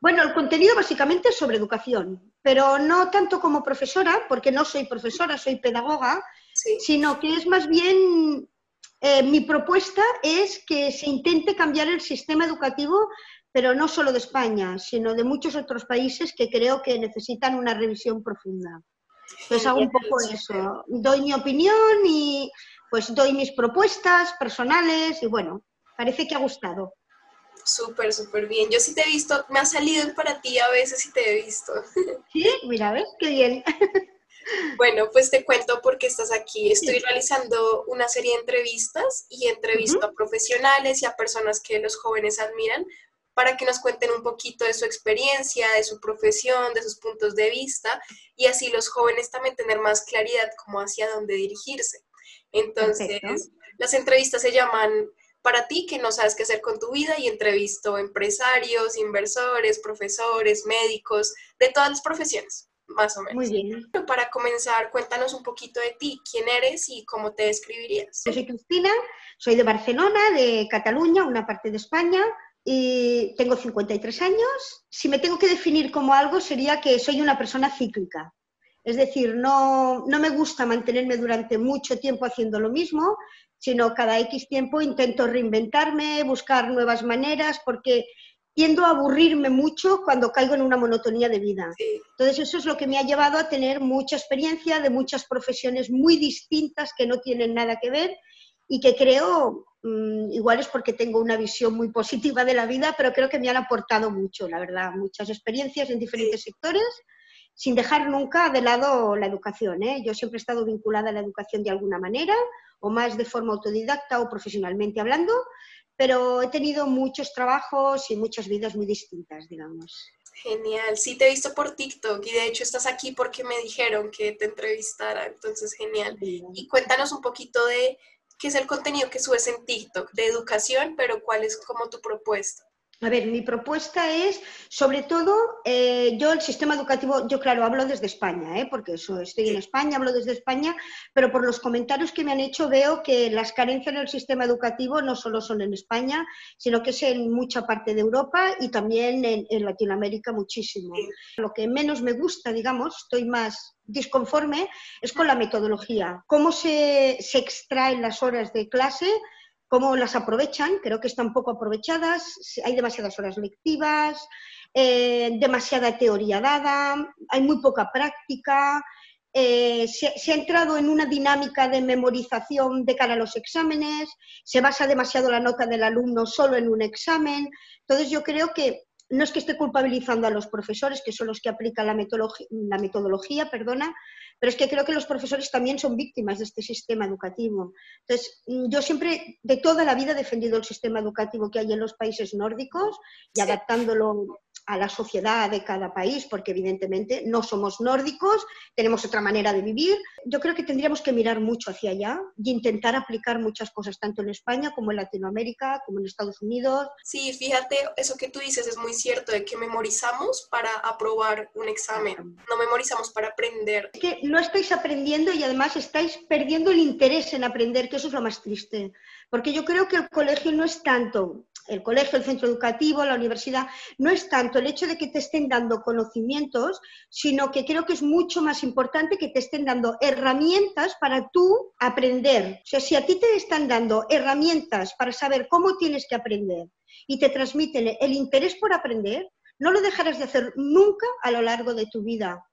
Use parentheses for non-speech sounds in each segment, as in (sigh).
Bueno, el contenido básicamente es sobre educación, pero no tanto como profesora, porque no soy profesora, soy pedagoga, sino que es más bien, eh, mi propuesta es que se intente cambiar el sistema educativo, pero no solo de España, sino de muchos otros países que creo que necesitan una revisión profunda. Entonces hago un poco eso, doy mi opinión y pues doy mis propuestas personales y bueno, parece que ha gustado. Súper, súper bien. Yo sí te he visto, me ha salido para ti a veces y te he visto. (laughs) Sí, mira, ¿ves? Qué bien. Bueno, pues te cuento por qué estás aquí. Estoy realizando una serie de entrevistas y entrevisto a profesionales y a personas que los jóvenes admiran para que nos cuenten un poquito de su experiencia, de su profesión, de sus puntos de vista y así los jóvenes también tener más claridad como hacia dónde dirigirse. Entonces, las entrevistas se llaman para ti que no sabes qué hacer con tu vida y entrevisto empresarios, inversores, profesores, médicos, de todas las profesiones, más o menos. Muy bien. Para comenzar, cuéntanos un poquito de ti, quién eres y cómo te describirías. Yo soy Cristina, soy de Barcelona, de Cataluña, una parte de España, y tengo 53 años. Si me tengo que definir como algo, sería que soy una persona cíclica. Es decir, no, no, me gusta mantenerme durante mucho tiempo haciendo lo mismo, sino cada X tiempo intento reinventarme, buscar nuevas maneras, porque tiendo a aburrirme mucho cuando caigo en una monotonía de vida. Entonces eso es lo que me ha llevado a tener mucha experiencia de muchas profesiones muy distintas que no tienen nada que ver y que creo, mm, igual es porque tengo una visión muy positiva de la vida, pero creo que me han aportado mucho, la verdad, muchas experiencias en diferentes sectores sin dejar nunca de lado la educación. ¿eh? Yo siempre he estado vinculada a la educación de alguna manera, o más de forma autodidacta o profesionalmente hablando, pero he tenido muchos trabajos y muchas vidas muy distintas, digamos. Genial, sí te he visto por TikTok y de hecho estás aquí porque me dijeron que te entrevistara, entonces genial. Y cuéntanos un poquito de qué es el contenido que subes en TikTok, de educación, pero cuál es como tu propuesta. A ver, mi propuesta es, sobre todo, eh, yo el sistema educativo, yo claro, hablo desde España, ¿eh? porque eso, estoy en España, hablo desde España, pero por los comentarios que me han hecho veo que las carencias en el sistema educativo no solo son en España, sino que es en mucha parte de Europa y también en, Latinoamérica muchísimo. Lo que menos me gusta, digamos, estoy más disconforme, es con la metodología. Cómo se, se extraen las horas de clase cómo las aprovechan, creo que están poco aprovechadas, hay demasiadas horas lectivas, eh, demasiada teoría dada, hay muy poca práctica, eh, se, ha entrado en una dinámica de memorización de cara a los exámenes, se basa demasiado la nota del alumno solo en un examen, entonces yo creo que no es que esté culpabilizando a los profesores, que son los que aplican la metodología, la metodología perdona, pero es que creo que los profesores también son víctimas de este sistema educativo. Entonces, yo siempre, de toda la vida, he defendido el sistema educativo que hay en los países nórdicos y adaptándolo a la sociedad de cada país, porque evidentemente no somos nórdicos, tenemos otra manera de vivir. Yo creo que tendríamos que mirar mucho hacia allá y intentar aplicar muchas cosas, tanto en España como en Latinoamérica, como en Estados Unidos. Sí, fíjate, eso que tú dices es muy cierto, de que memorizamos para aprobar un examen, no memorizamos para aprender. Es que no estáis aprendiendo y además estáis perdiendo el interés en aprender, que eso es lo más triste. Porque yo creo que el colegio no es tanto el colegio, el centro educativo, la universidad, no es tanto el hecho de que te estén dando conocimientos, sino que creo que es mucho más importante que te estén dando herramientas para tú aprender. O sea, si a ti te están dando herramientas para saber cómo tienes que aprender y te transmiten el interés por aprender, no lo dejarás de hacer nunca a lo largo de tu vida.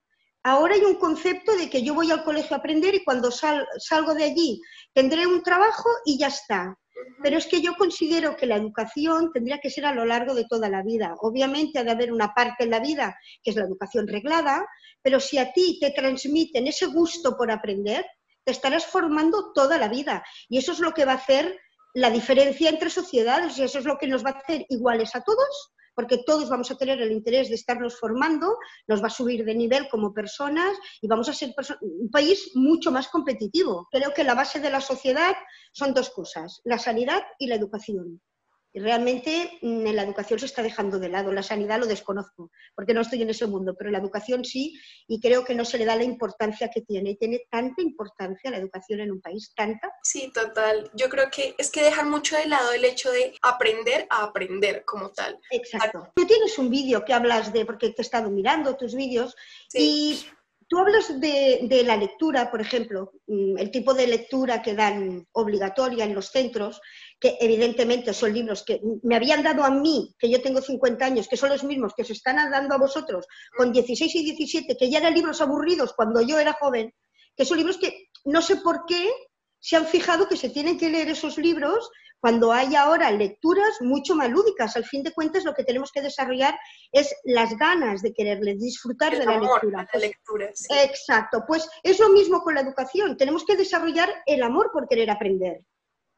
Ahora hay un concepto de que yo voy al colegio a aprender y cuando salgo de allí tendré un trabajo y ya está. Pero es que yo considero que la educación tendría que ser a lo largo de toda la vida. Obviamente ha de haber una parte en la vida que es la educación reglada, pero si a ti te transmiten ese gusto por aprender, te estarás formando toda la vida. Y eso es lo que va a hacer la diferencia entre sociedades y eso es lo que nos va a hacer iguales a todos porque todos vamos a tener el interés de estarnos formando, nos va a subir de nivel como personas y vamos a ser un país mucho más competitivo. Creo que la base de la sociedad son dos cosas, la sanidad y la educación. Y realmente mm, en la educación se está dejando de lado. La sanidad lo desconozco, porque no estoy en ese mundo, pero la educación sí, y creo que no se le da la importancia que tiene. Y tiene tanta importancia la educación en un país, tanta. Sí, total. Yo creo que es que dejan mucho de lado el hecho de aprender a aprender como tal. Exacto. Tú tienes un vídeo que hablas de, porque te he estado mirando tus vídeos, y Tú hablas de, la lectura, por ejemplo, mm, el tipo de lectura que dan obligatoria en los centros, que evidentemente son libros que me habían dado a mí, que yo tengo 50 años, que son los mismos que os están dando a vosotros con 16 y 17, que ya eran libros aburridos cuando yo era joven, que son libros que no sé por qué se han fijado que se tienen que leer esos libros cuando hay ahora lecturas mucho más lúdicas. Al fin de cuentas, lo que tenemos que desarrollar es las ganas de quererles disfrutar de la lectura. Pues Exacto, pues es lo mismo con la educación. Tenemos que desarrollar el amor por querer aprender.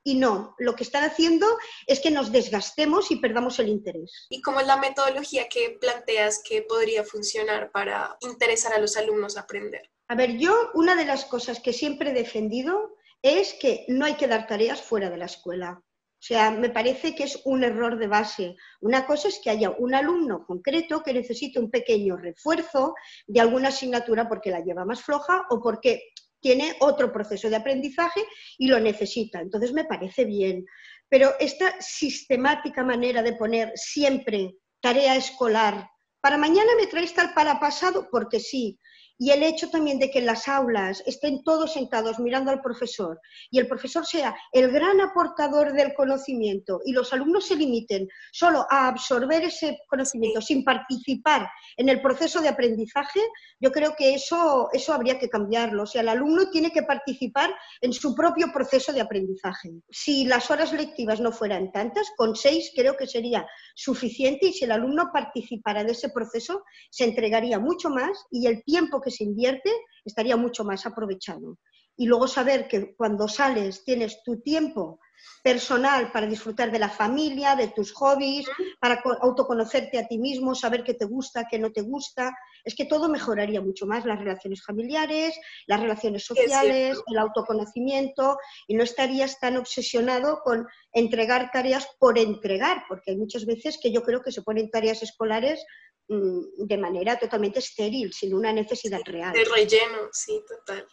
Y no, lo que están haciendo es que nos desgastemos y perdamos el interés. ¿Y cómo es la metodología que planteas que podría funcionar para interesar a los alumnos a aprender? A ver, yo una de las cosas que siempre he defendido es que no hay que dar tareas fuera de la escuela. O sea, me parece que es un error de base. Una cosa es que haya un alumno concreto que necesite un pequeño refuerzo de alguna asignatura porque la lleva más floja o porque tiene otro proceso de aprendizaje y lo necesita. Entonces me parece bien. Pero esta sistemática manera de poner siempre tarea escolar, para mañana me traes tal para pasado porque sí, y el hecho también de que en las aulas estén todos sentados mirando al profesor y el profesor sea el gran aportador del conocimiento y los alumnos se limiten solo a absorber ese conocimiento sin participar en el proceso de aprendizaje, yo creo que eso, eso habría que cambiarlo. O sea, el alumno tiene que participar en su propio proceso de aprendizaje. Si las horas lectivas no fueran tantas, con seis creo que sería suficiente y si el alumno participara de ese proceso, se entregaría mucho más y el tiempo que se invierte estaría mucho más aprovechado. Y luego saber que cuando sales tienes tu tiempo personal para disfrutar de la familia, de tus hobbies, para autoconocerte a ti mismo, saber qué te gusta, qué no te gusta. Es que todo mejoraría mucho más las relaciones familiares, las relaciones sociales, el autoconocimiento y no estarías tan obsesionado con entregar tareas por entregar, porque hay muchas veces que yo creo que se ponen tareas escolares de manera totalmente estéril, sin una necesidad real. De relleno, sí, total.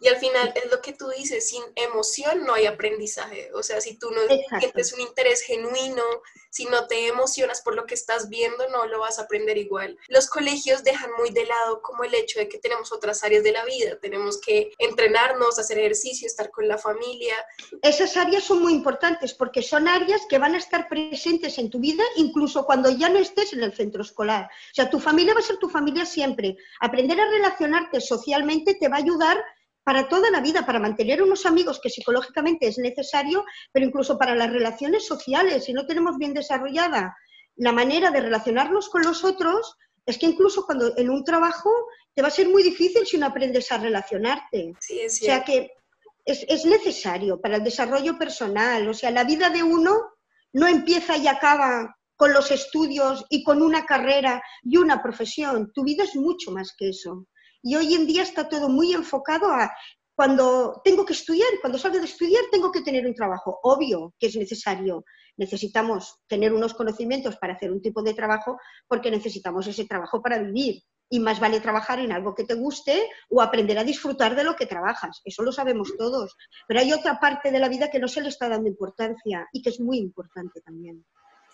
Y al final es lo que tú dices, sin emoción no hay aprendizaje. O sea, si tú no sientes un interés genuino, si no te emocionas por lo que estás viendo, no lo vas a aprender igual. Los colegios dejan muy de lado como el hecho de que tenemos otras áreas de la vida. Tenemos que entrenarnos, hacer ejercicio, estar con la familia. Esas áreas son muy importantes porque son áreas que van a estar presentes en tu vida incluso cuando ya no estés en el centro escolar. O sea, tu familia va a ser tu familia siempre. Aprender a relacionarte socialmente te va a ayudar para toda la vida, para mantener unos amigos que psicológicamente es necesario, pero incluso para las relaciones sociales, si no tenemos bien desarrollada la manera de relacionarnos con los otros, es que incluso cuando en un trabajo te va a ser muy difícil si no aprendes a relacionarte. o sea que es, es necesario para el desarrollo personal, o sea, la vida de uno no empieza y acaba con los estudios y con una carrera y una profesión. Tu vida es mucho más que eso. Y hoy en día está todo muy enfocado a cuando tengo que estudiar, cuando salgo de estudiar tengo que tener un trabajo. Obvio que es necesario. Necesitamos tener unos conocimientos para hacer un tipo de trabajo porque necesitamos ese trabajo para vivir. Y más vale trabajar en algo que te guste o aprender a disfrutar de lo que trabajas. Eso lo sabemos todos. Pero hay otra parte de la vida que no se le está dando importancia y que es muy importante también.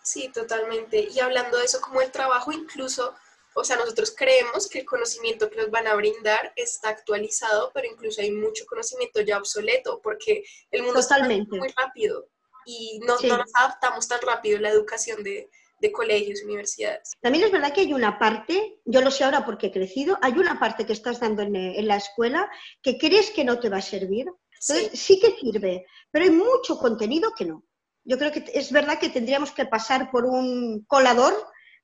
Sí, totalmente. Y hablando de eso, como el trabajo incluso o sea, nosotros creemos que el conocimiento que nos van a brindar está actualizado, pero incluso hay mucho conocimiento ya obsoleto, porque el mundo está muy rápido y no, nos adaptamos tan rápido a la educación de, de colegios, universidades. También es verdad que hay una parte, yo lo sé ahora porque he crecido, hay una parte que estás dando en, en la escuela que crees que no te va a servir. Entonces, sí. sí que sirve, pero hay mucho contenido que no. Yo creo que es verdad que tendríamos que pasar por un colador,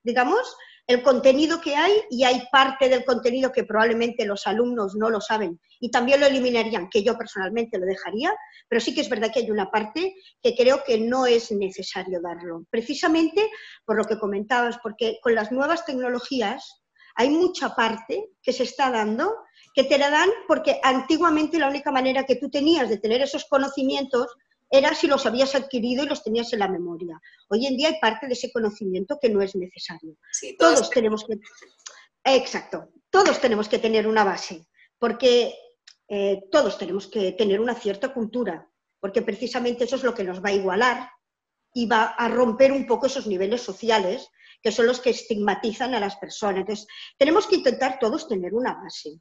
digamos, el contenido que hay y hay parte del contenido que probablemente los alumnos no lo saben y también lo eliminarían, que yo personalmente lo dejaría, pero sí que es verdad que hay una parte que creo que no es necesario darlo, precisamente por lo que comentabas, porque con las nuevas tecnologías hay mucha parte que se está dando que te la dan porque antiguamente la única manera que tú tenías de tener esos conocimientos era si los habías adquirido y los tenías en la memoria. Hoy en día hay parte de ese conocimiento que no es necesario. todos tenemos que... Exacto, todos tenemos que tener una base, porque eh, todos tenemos que tener una cierta cultura, porque precisamente eso es lo que nos va a igualar y va a romper un poco esos niveles sociales que son los que estigmatizan a las personas. Entonces, tenemos que intentar todos tener una base.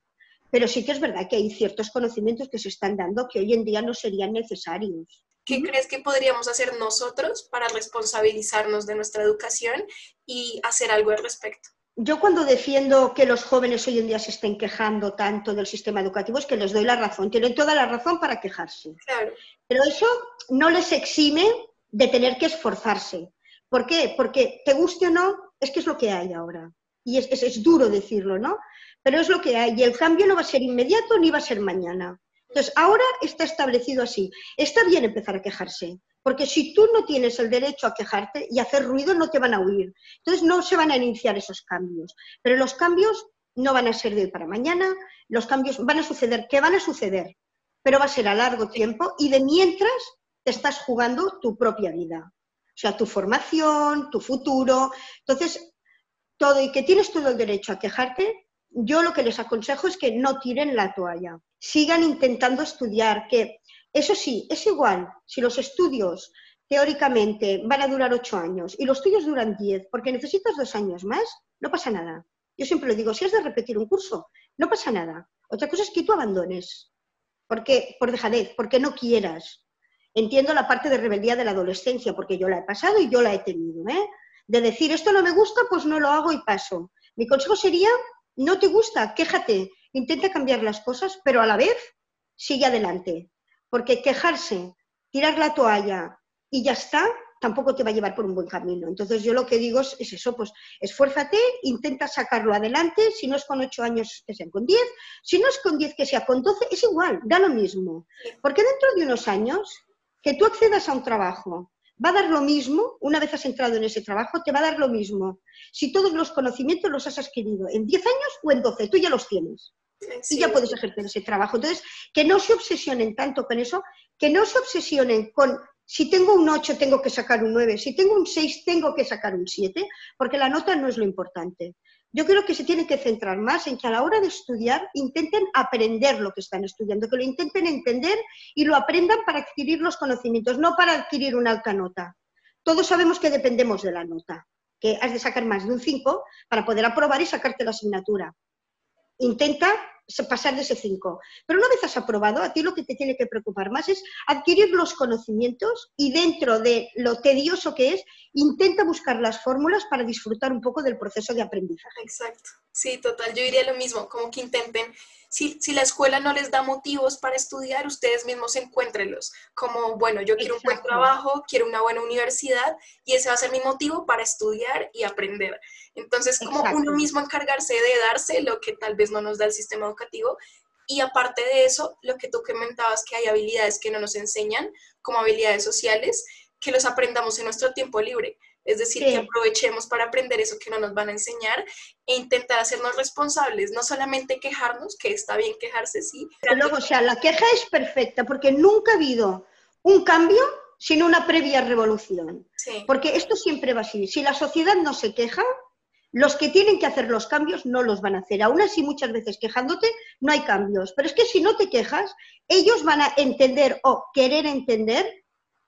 Pero sí que es verdad que hay ciertos conocimientos que se están dando que hoy en día no serían necesarios. ¿Qué crees que podríamos hacer nosotros para responsabilizarnos de nuestra educación y hacer algo al respecto? Yo cuando defiendo que los jóvenes hoy en día se estén quejando tanto del sistema educativo es que les doy la razón, tienen toda la razón para quejarse. Claro. Pero eso no les exime de tener que esforzarse. ¿Por qué? Porque te guste o no, es que es lo que hay ahora. Y es, es duro decirlo, ¿no? pero es lo que hay y el cambio no va a ser inmediato ni va a ser mañana. Entonces, ahora está establecido así. Está bien empezar a quejarse, porque si tú no tienes el derecho a quejarte y hacer ruido, no te van a huir. Entonces, no se van a iniciar esos cambios. Pero los cambios no van a ser de hoy para mañana, los cambios van a suceder, ¿qué van a suceder, pero va a ser a largo tiempo y de mientras te estás jugando tu propia vida. O sea, tu formación, tu futuro. Entonces, todo y que tienes todo el derecho a quejarte, yo lo que les aconsejo es que no tiren la toalla, sigan intentando estudiar, que eso sí, es igual, si los estudios teóricamente van a durar ocho años y los tuyos duran diez, porque necesitas dos años más, no pasa nada. Yo siempre lo digo, si has de repetir un curso, no pasa nada. Otra cosa es que tú abandones, porque, por dejadez, porque no quieras. Entiendo la parte de rebeldía de la adolescencia, porque yo la he pasado y yo la he tenido. ¿eh? De decir, esto no me gusta, pues no lo hago y paso. Mi consejo sería no te gusta, quéjate, intenta cambiar las cosas, pero a la vez sigue adelante. Porque quejarse, tirar la toalla y ya está, tampoco te va a llevar por un buen camino. Entonces yo lo que digo es, eso, pues esfuérzate, intenta sacarlo adelante, si no es con ocho años que sea con diez, si no es con diez que sea con doce, es igual, da lo mismo. Porque dentro de unos años, que tú accedas a un trabajo va a dar lo mismo, una vez has entrado en ese trabajo, te va a dar lo mismo. Si todos los conocimientos los has adquirido en 10 años o en 12, tú ya los tienes. Y ya puedes ejercer ese trabajo. Entonces, que no se obsesionen tanto con eso, que no se obsesionen con si tengo un 8 tengo que sacar un 9, si tengo un 6 tengo que sacar un 7, porque la nota no es lo importante. Yo creo que se tiene que centrar más en que a la hora de estudiar intenten aprender lo que están estudiando, que lo intenten entender y lo aprendan para adquirir los conocimientos, no para adquirir una alta nota. Todos sabemos que dependemos de la nota, que has de sacar más de un 5 para poder aprobar y sacarte la asignatura. Intenta pasar de ese 5. Pero una vez has aprobado, a ti lo que te tiene que preocupar más es adquirir los conocimientos y dentro de lo tedioso que es, intenta buscar las fórmulas para disfrutar un poco del proceso de aprendizaje. Exacto, sí, total, yo diría lo mismo, como que intenten si, la escuela no les da motivos para estudiar, ustedes mismos encuéntrenlos. Como, bueno, yo quiero un buen trabajo, quiero una buena universidad y ese va a ser mi motivo para estudiar y aprender. Entonces, como uno mismo encargarse de darse lo que tal vez no nos da el sistema educativo. Y aparte de eso, lo que tú comentabas, que hay habilidades que no nos enseñan, como habilidades sociales, que los aprendamos en nuestro tiempo libre. Es decir, que aprovechemos para aprender eso que no nos van a enseñar e intentar hacernos responsables, no solamente quejarnos, que está bien quejarse, sí. Pero luego, o sea, la queja es perfecta porque nunca ha habido un cambio sin una previa revolución. Porque esto siempre va así. Si la sociedad no se queja, los que tienen que hacer los cambios no los van a hacer. Aún así, muchas veces quejándote, no hay cambios. Pero es que si no te quejas, ellos van a entender o querer entender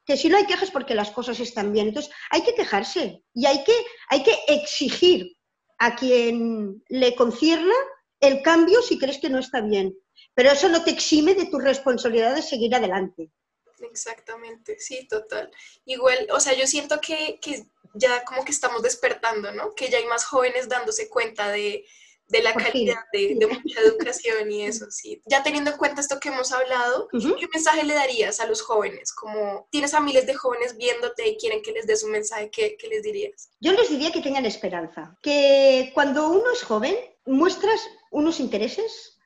que si no hay quejas porque las cosas están bien. Entonces, hay que quejarse y hay que, hay que exigir a quien le concierna el cambio si crees que no está bien. Pero eso no te exime de tu responsabilidad de seguir adelante. Exactamente, sí, total. Igual, o sea, yo siento que, que ya como que estamos despertando, ¿no? Que ya hay más jóvenes dándose cuenta de, de la calidad de, mucha educación y eso, sí. Ya teniendo en cuenta esto que hemos hablado, ¿qué mensaje le darías a los jóvenes? Como tienes a miles de jóvenes viéndote y quieren que les des un mensaje, ¿qué, qué les dirías? Yo les diría que tengan esperanza, que cuando uno es joven muestras unos intereses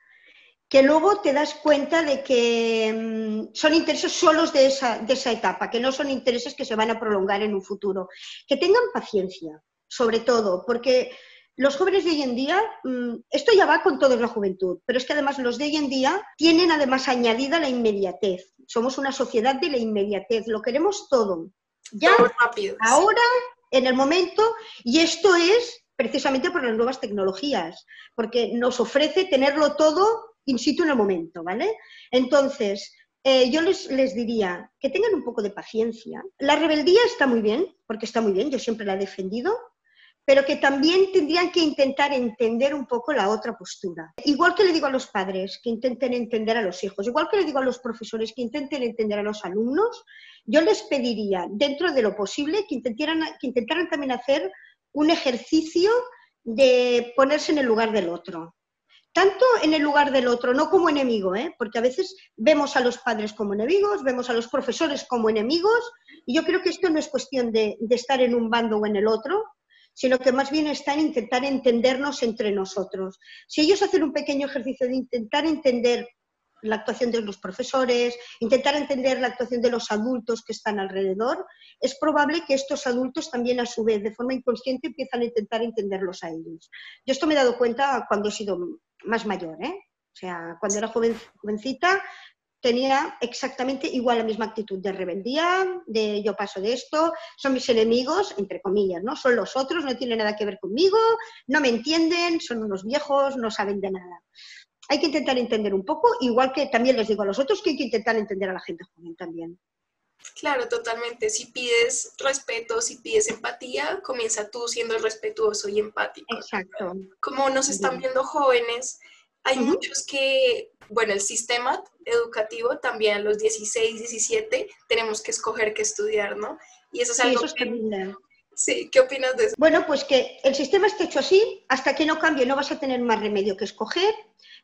que luego te das cuenta de que mm, son intereses solos de esa, de esa etapa, que no son intereses que se van a prolongar en un futuro. Que tengan paciencia, sobre todo, porque los jóvenes de hoy en día, mm, esto ya va con toda la juventud, pero es que además los de hoy en día tienen además añadida la inmediatez. Somos una sociedad de la inmediatez, lo queremos todo. Ya, ahora, en el momento, y esto es precisamente por las nuevas tecnologías, porque nos ofrece tenerlo todo in situ en el momento, ¿vale? Entonces, eh, yo les, les, diría que tengan un poco de paciencia. La rebeldía está muy bien, porque está muy bien, yo siempre la he defendido, pero que también tendrían que intentar entender un poco la otra postura. Igual que le digo a los padres que intenten entender a los hijos, igual que le digo a los profesores que intenten entender a los alumnos, yo les pediría, dentro de lo posible, que intentaran, que intentaran también hacer un ejercicio de ponerse en el lugar del otro. Tanto en el lugar del otro, no como enemigo, ¿eh? porque a veces vemos a los padres como enemigos, vemos a los profesores como enemigos, y yo creo que esto no es cuestión de, de estar en un bando o en el otro, sino que más bien está en intentar entendernos entre nosotros. Si ellos hacen un pequeño ejercicio de intentar entender la actuación de los profesores, intentar entender la actuación de los adultos que están alrededor, es probable que estos adultos también a su vez, de forma inconsciente, empiezan a intentar entenderlos a ellos. Yo esto me he dado cuenta cuando he sido más mayor, ¿eh? O sea, cuando era jovencita tenía exactamente igual la misma actitud de rebeldía, de yo paso de esto, son mis enemigos, entre comillas, ¿no? Son los otros, no tienen nada que ver conmigo, no me entienden, son unos viejos, no saben de nada hay que intentar entender un poco, igual que también les digo a los otros que hay que intentar entender a la gente joven también. Claro, totalmente. Si pides respeto, si pides empatía, comienza tú siendo respetuoso y empático. Exacto. Como nos están viendo jóvenes, hay muchos que, bueno, el sistema educativo también a los 16, 17 tenemos que escoger qué estudiar, ¿no? Y eso es algo que, Sí, ¿qué opinas de eso? Bueno, pues que el sistema esté hecho así, hasta que no cambie no vas a tener más remedio que escoger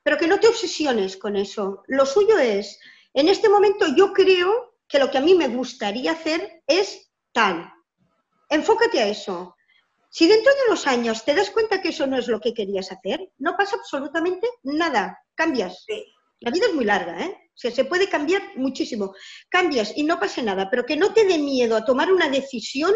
pero que no te obsesiones con eso. Lo suyo es, en este momento yo creo que lo que a mí me gustaría hacer es tal. Enfócate a eso. Si dentro de unos años te das cuenta que eso no es lo que querías hacer, no pasa absolutamente nada. Cambias. La vida es muy larga, ¿eh? O sea, se puede cambiar muchísimo. Cambias y no pasa nada, pero que no te dé miedo a tomar una decisión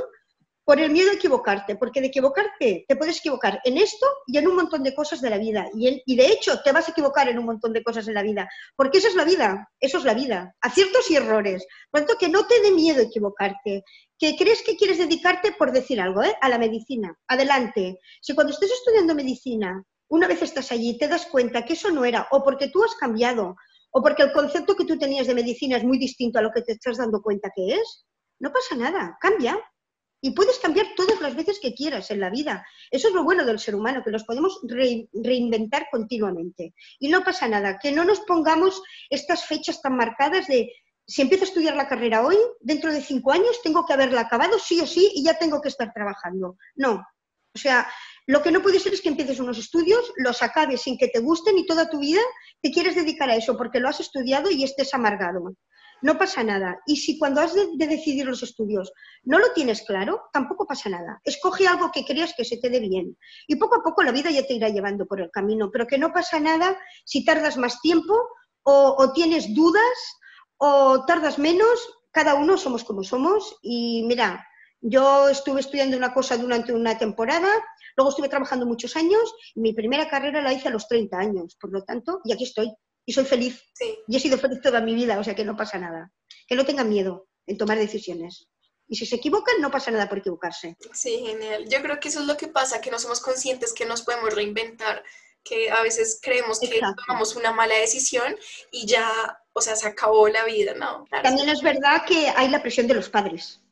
por el miedo a equivocarte, porque de equivocarte te puedes equivocar en esto y en un montón de cosas de la vida. Y, de hecho te vas a equivocar en un montón de cosas en la vida, porque esa es la vida, eso es la vida, aciertos y errores. Por tanto, que no te dé miedo equivocarte, que crees que quieres dedicarte, por decir algo, ¿eh? a la medicina. Adelante. Si cuando estés estudiando medicina, una vez estás allí, te das cuenta que eso no era, o porque tú has cambiado, o porque el concepto que tú tenías de medicina es muy distinto a lo que te estás dando cuenta que es, no pasa nada, cambia, y puedes cambiar todas las veces que quieras en la vida. Eso es lo bueno del ser humano, que los podemos reinventar continuamente. Y no pasa nada, que no nos pongamos estas fechas tan marcadas de si empiezo a estudiar la carrera hoy, dentro de cinco años tengo que haberla acabado sí o sí y ya tengo que estar trabajando. No. O sea, lo que no puede ser es que empieces unos estudios, los acabes sin que te gusten y toda tu vida te quieres dedicar a eso porque lo has estudiado y estés amargado no pasa nada. Y si cuando has de, decidir los estudios no lo tienes claro, tampoco pasa nada. Escoge algo que creas que se te dé bien. Y poco a poco la vida ya te irá llevando por el camino, pero que no pasa nada si tardas más tiempo o, o tienes dudas o tardas menos. Cada uno somos como somos y mira, yo estuve estudiando una cosa durante una temporada, luego estuve trabajando muchos años y mi primera carrera la hice a los 30 años, por lo tanto, y aquí estoy y soy feliz. Y he sido feliz toda mi vida, o sea que no pasa nada. Que no tengan miedo en tomar decisiones. Y si se equivocan, no pasa nada por equivocarse. Sí, genial. Yo creo que eso es lo que pasa, que no somos conscientes que nos podemos reinventar, que a veces creemos que tomamos una mala decisión y ya, o sea, se acabó la vida, ¿no? También es verdad que hay la presión de los padres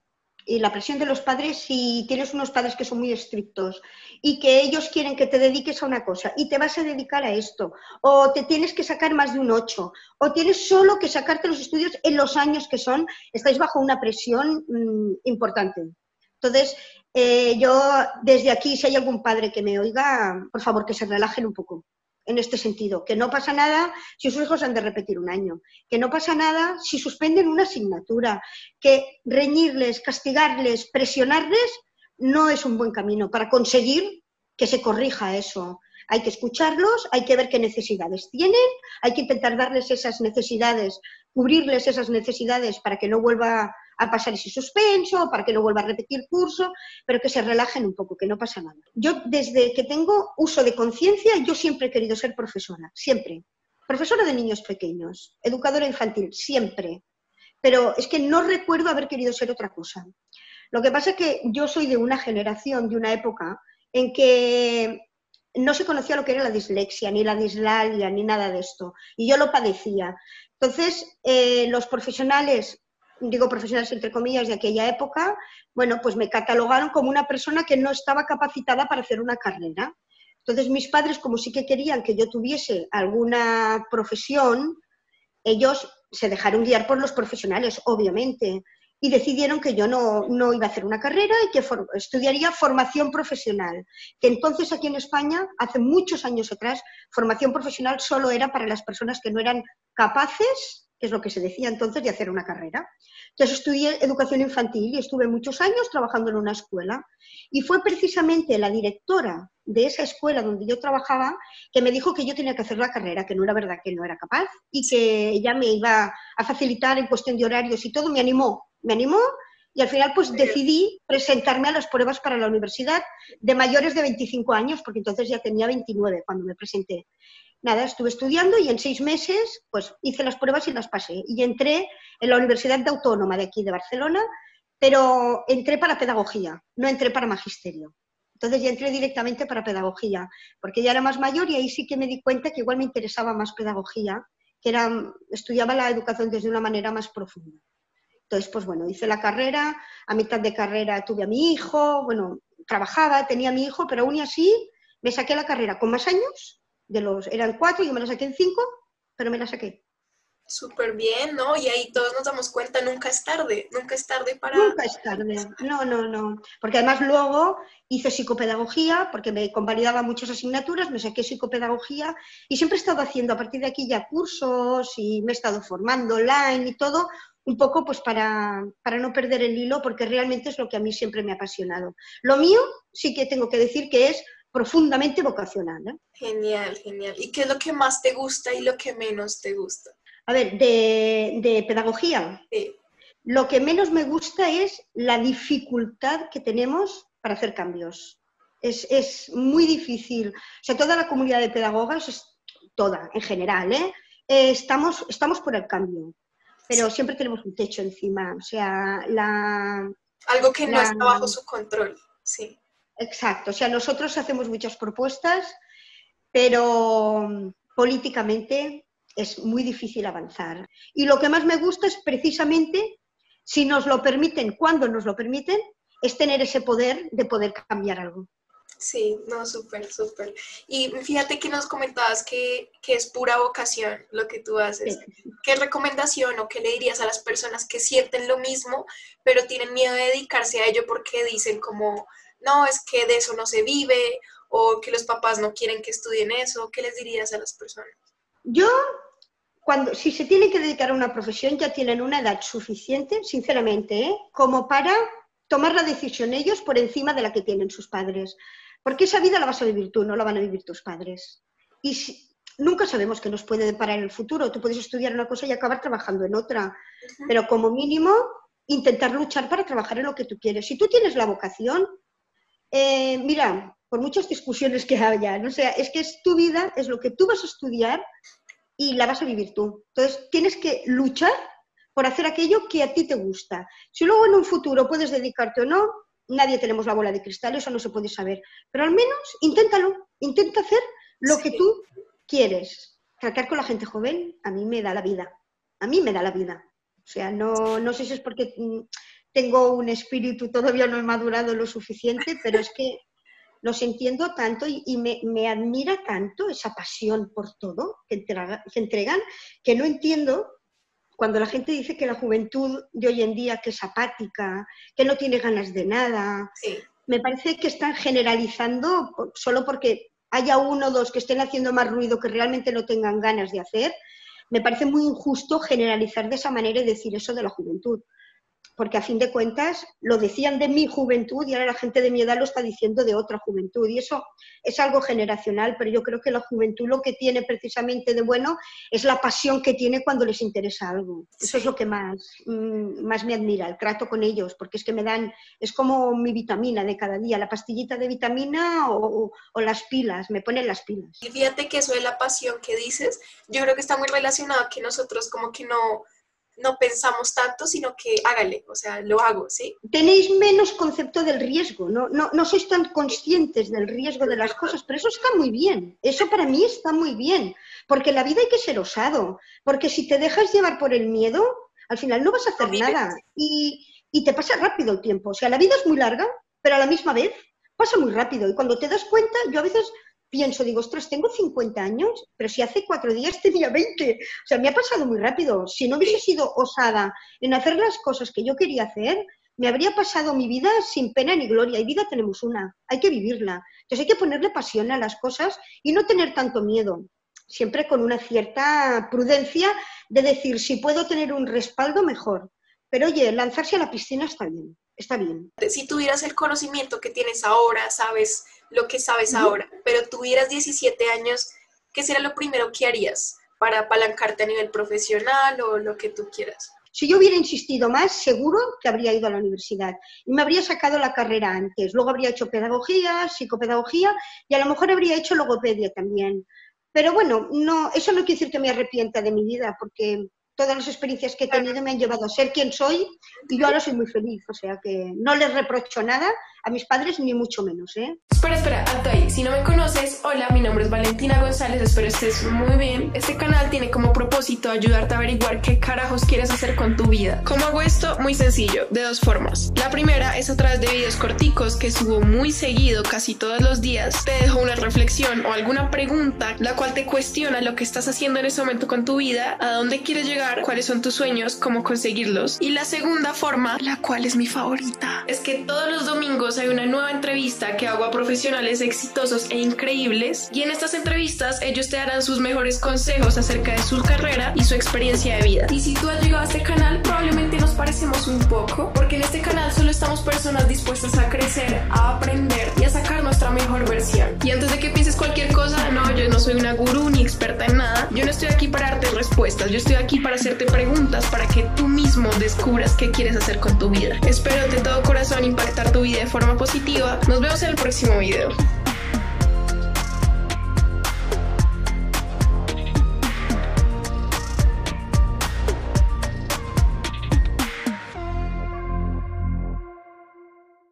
y la presión de los padres, si tienes unos padres que son muy estrictos y que ellos quieren que te dediques a una cosa y te vas a dedicar a esto, o te tienes que sacar más de un 8, o tienes solo que sacarte los estudios en los años que son, estáis bajo una presión mm, importante. Entonces, eh, yo desde aquí, si hay algún padre que me oiga, por favor, que se relajen un poco en este sentido, que no pasa nada si sus hijos han de repetir un año, que no pasa nada si suspenden una asignatura, que reñirles, castigarles, presionarles no es un buen camino para conseguir que se corrija eso. Hay que escucharlos, hay que ver qué necesidades tienen, hay que intentar darles esas necesidades, cubrirles esas necesidades para que no vuelva a pasar ese suspenso, para que no vuelva a repetir curso, pero que se relajen un poco, que no pasa nada. Yo desde que tengo uso de conciencia, yo siempre he querido ser profesora, siempre. Profesora de niños pequeños, educadora infantil, siempre. Pero es que no recuerdo haber querido ser otra cosa. Lo que pasa es que yo soy de una generación, de una época, en que no se conocía lo que era la dislexia, ni la dislalia, ni nada de esto. Y yo lo padecía. Entonces, eh, los profesionales, digo profesionales entre comillas, de aquella época, bueno, pues me catalogaron como una persona que no estaba capacitada para hacer una carrera. Entonces, mis padres, como sí que querían que yo tuviese alguna profesión, ellos se dejaron guiar por los profesionales, obviamente y decidieron que yo no, no, iba a hacer una carrera y que estudiaría formación profesional. Que entonces aquí en España, hace muchos años atrás, formación profesional solo era para las personas que no eran capaces, que es lo que se decía entonces, de hacer una carrera. Entonces estudié educación infantil y estuve muchos años trabajando en una escuela. Y fue precisamente la directora de esa escuela donde yo trabajaba que me dijo que yo tenía que hacer la carrera, que no era verdad que no era capaz y que ella me iba a facilitar en cuestión de horarios y todo, me animó me animó y al final pues decidí presentarme a las pruebas para la universidad de mayores de 25 años, porque entonces ya tenía 29 cuando me presenté. Nada, estuve estudiando y en seis meses pues hice las pruebas y las pasé. Y entré en la Universidad de Autónoma de aquí de Barcelona, pero entré para pedagogía, no entré para magisterio. Entonces ya entré directamente para pedagogía, porque ya era más mayor y ahí sí que me di cuenta que igual me interesaba más pedagogía, que era, estudiaba la educación desde una manera más profunda. Entonces, pues bueno, hice la carrera, a mitad de carrera tuve a mi hijo, bueno, trabajaba, tenía a mi hijo, pero aún así me saqué la carrera con más años, de los, eran cuatro, y yo me la saqué en cinco, pero me la saqué. Súper bien, ¿no? Y ahí todos nos damos cuenta, nunca es tarde, nunca es tarde para... Nunca es tarde, no, no, no. Porque además luego hice psicopedagogía, porque me convalidaba muchas asignaturas, me saqué psicopedagogía y siempre he estado haciendo a partir de aquí ya cursos y me he estado formando online y todo, un poco pues para, no perder el hilo, porque realmente es lo que a mí siempre me ha apasionado. Lo mío sí que tengo que decir que es profundamente vocacional. Genial, genial. ¿Y qué es lo que más te gusta y lo que menos te gusta? A ver, de, pedagogía. Lo que menos me gusta es la dificultad que tenemos para hacer cambios. Es, muy difícil. O sea, toda la comunidad de pedagogas, toda en general, ¿eh? Eh, estamos, estamos por el cambio pero siempre tenemos un techo encima, o sea, la... Algo que no está bajo su control, sí. Exacto, o sea, nosotros hacemos muchas propuestas, pero políticamente es muy difícil avanzar. Y lo que más me gusta es precisamente, si nos lo permiten, cuando nos lo permiten, es tener ese poder de poder cambiar algo. Sí, no, súper, súper. Y fíjate que nos comentabas que, es pura vocación lo que tú haces. ¿Qué recomendación o qué le dirías a las personas que sienten lo mismo, pero tienen miedo de dedicarse a ello porque dicen como, no, es que de eso no se vive o que los papás no quieren que estudien eso? ¿Qué les dirías a las personas? Yo, cuando, si se tienen que dedicar a una profesión, ya tienen una edad suficiente, sinceramente, ¿eh? como para tomar la decisión ellos por encima de la que tienen sus padres. Porque esa vida la vas a vivir tú, no la van a vivir tus padres. Y nunca sabemos qué nos puede deparar en el futuro. Tú puedes estudiar una cosa y acabar trabajando en otra. Pero como mínimo, intentar luchar para trabajar en lo que tú quieres. Si tú tienes la vocación, eh, mira, por muchas discusiones que haya, no sea, es que es tu vida, es lo que tú vas a estudiar y la vas a vivir tú. Entonces, tienes que luchar por hacer aquello que a ti te gusta. Si luego en un futuro puedes dedicarte o no, nadie tenemos la bola de cristal, eso no se puede saber. Pero al menos inténtalo, intenta hacer lo que tú quieres. Tratar con la gente joven a mí me da la vida, a mí me da la vida. O sea, no, no sé si es porque mm, tengo un espíritu, todavía no he madurado lo suficiente, pero es que los entiendo tanto y, me, admira tanto esa pasión por todo que, que entregan, que no entiendo cuando la gente dice que la juventud de hoy en día que es apática, que no tiene ganas de nada, me parece que están generalizando solo porque haya uno o dos que estén haciendo más ruido que realmente no tengan ganas de hacer. Me parece muy injusto generalizar de esa manera y decir eso de la juventud. Porque a fin de cuentas lo decían de mi juventud y ahora la gente de mi edad lo está diciendo de otra juventud. Y eso es algo generacional, pero yo creo que la juventud lo que tiene precisamente de bueno es la pasión que tiene cuando les interesa algo. Eso es lo que más, mm, más me admira, el trato con ellos, porque es que me dan, es como mi vitamina de cada día, la pastillita de vitamina o, o las pilas, me ponen las pilas. Y fíjate que eso de la pasión que dices, yo creo que está muy relacionado a que nosotros como que no no pensamos tanto, sino que hágale, o sea, lo hago, ¿sí? Tenéis menos concepto del riesgo, no, no, no sois tan conscientes del riesgo de las cosas, pero eso está muy bien, eso para mí está muy bien, porque la vida hay que ser osado, porque si te dejas llevar por el miedo, al final no vas a hacer nada. y, y te pasa rápido el tiempo, o sea, la vida es muy larga, pero a la misma vez pasa muy rápido y cuando te das cuenta, yo a veces pienso, digo, ostras, tengo 50 años, pero si hace cuatro días tenía 20. O sea, me ha pasado muy rápido. Si no hubiese sido osada en hacer las cosas que yo quería hacer, me habría pasado mi vida sin pena ni gloria. Y vida tenemos una, hay que vivirla. Entonces hay que ponerle pasión a las cosas y no tener tanto miedo. Siempre con una cierta prudencia de decir, si puedo tener un respaldo, mejor. Pero oye, lanzarse a la piscina está bien, está bien. Si tuvieras el conocimiento que tienes ahora, sabes lo que sabes ahora, pero tuvieras 17 años, ¿qué sería lo primero que harías para apalancarte a nivel profesional o lo que tú quieras? Si yo hubiera insistido más, seguro que habría ido a la universidad y me habría sacado la carrera antes. Luego habría hecho pedagogía, psicopedagogía y a lo mejor habría hecho logopedia también. Pero bueno, no, eso no quiere decir que me arrepienta de mi vida, porque todas las experiencias que he tenido me han llevado a ser quien soy y yo ahora soy muy feliz. O sea que no les reprocho nada a mis padres, ni mucho menos. ¿eh? Espera, espera, alto ahí. Si no me conoces, hola, mi nombre es Valentina González, espero estés muy bien. Este canal tiene como propósito ayudarte a averiguar qué carajos quieres hacer con tu vida. ¿Cómo hago esto? Muy sencillo, de dos formas. La primera es a través de videos corticos que subo muy seguido, casi todos los días. Te dejo una reflexión o alguna pregunta, la cual te cuestiona lo que estás haciendo en ese momento con tu vida, a dónde quieres llegar, cuáles son tus sueños, cómo conseguirlos. Y la segunda forma, la cual es mi favorita, es que todos los domingos hay una nueva entrevista que hago a profesionales exitosos e increíbles y en estas entrevistas ellos te darán sus mejores consejos acerca de su carrera y su experiencia de vida. Y si tú has llegado a este canal, probablemente nos parecemos un poco, porque en este canal solo estamos personas dispuestas a crecer, a aprender y a sacar nuestra mejor versión. Y antes de que pienses cualquier cosa, no, yo no soy una gurú ni experta en nada, yo no estoy aquí para darte respuestas, yo estoy aquí para hacerte preguntas para que tú mismo descubras qué quieres hacer con tu vida. Espero de todo corazón impactar tu vida de forma positiva. Nos vemos en el próximo video.